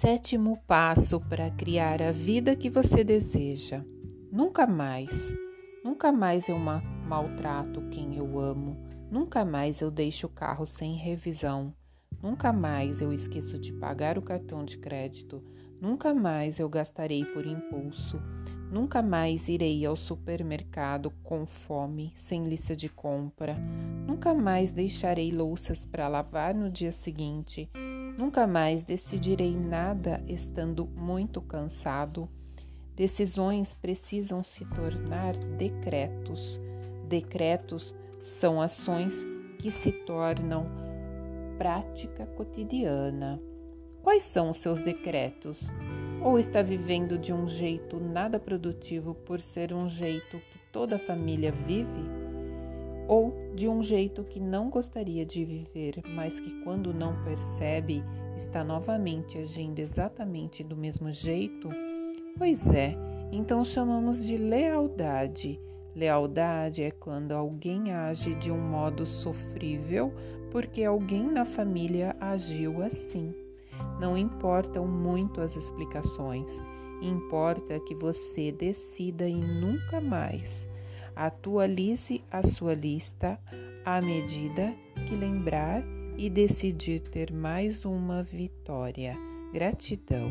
Sétimo passo para criar a vida que você deseja. Nunca mais, nunca mais eu maltrato quem eu amo. Nunca mais eu deixo o carro sem revisão. Nunca mais eu esqueço de pagar o cartão de crédito. Nunca mais eu gastarei por impulso. Nunca mais irei ao supermercado com fome, sem lista de compra. Nunca mais deixarei louças para lavar no dia seguinte. Nunca mais decidirei nada estando muito cansado. Decisões precisam se tornar decretos. Decretos são ações que se tornam prática cotidiana. Quais são os seus decretos? Ou está vivendo de um jeito nada produtivo por ser um jeito que toda a família vive? De um jeito que não gostaria de viver, mas que quando não percebe está novamente agindo exatamente do mesmo jeito? Pois é, então chamamos de lealdade. Lealdade é quando alguém age de um modo sofrível porque alguém na família agiu assim. Não importam muito as explicações, importa que você decida e nunca mais. Atualize a sua lista à medida que lembrar e decidir ter mais uma vitória. Gratidão.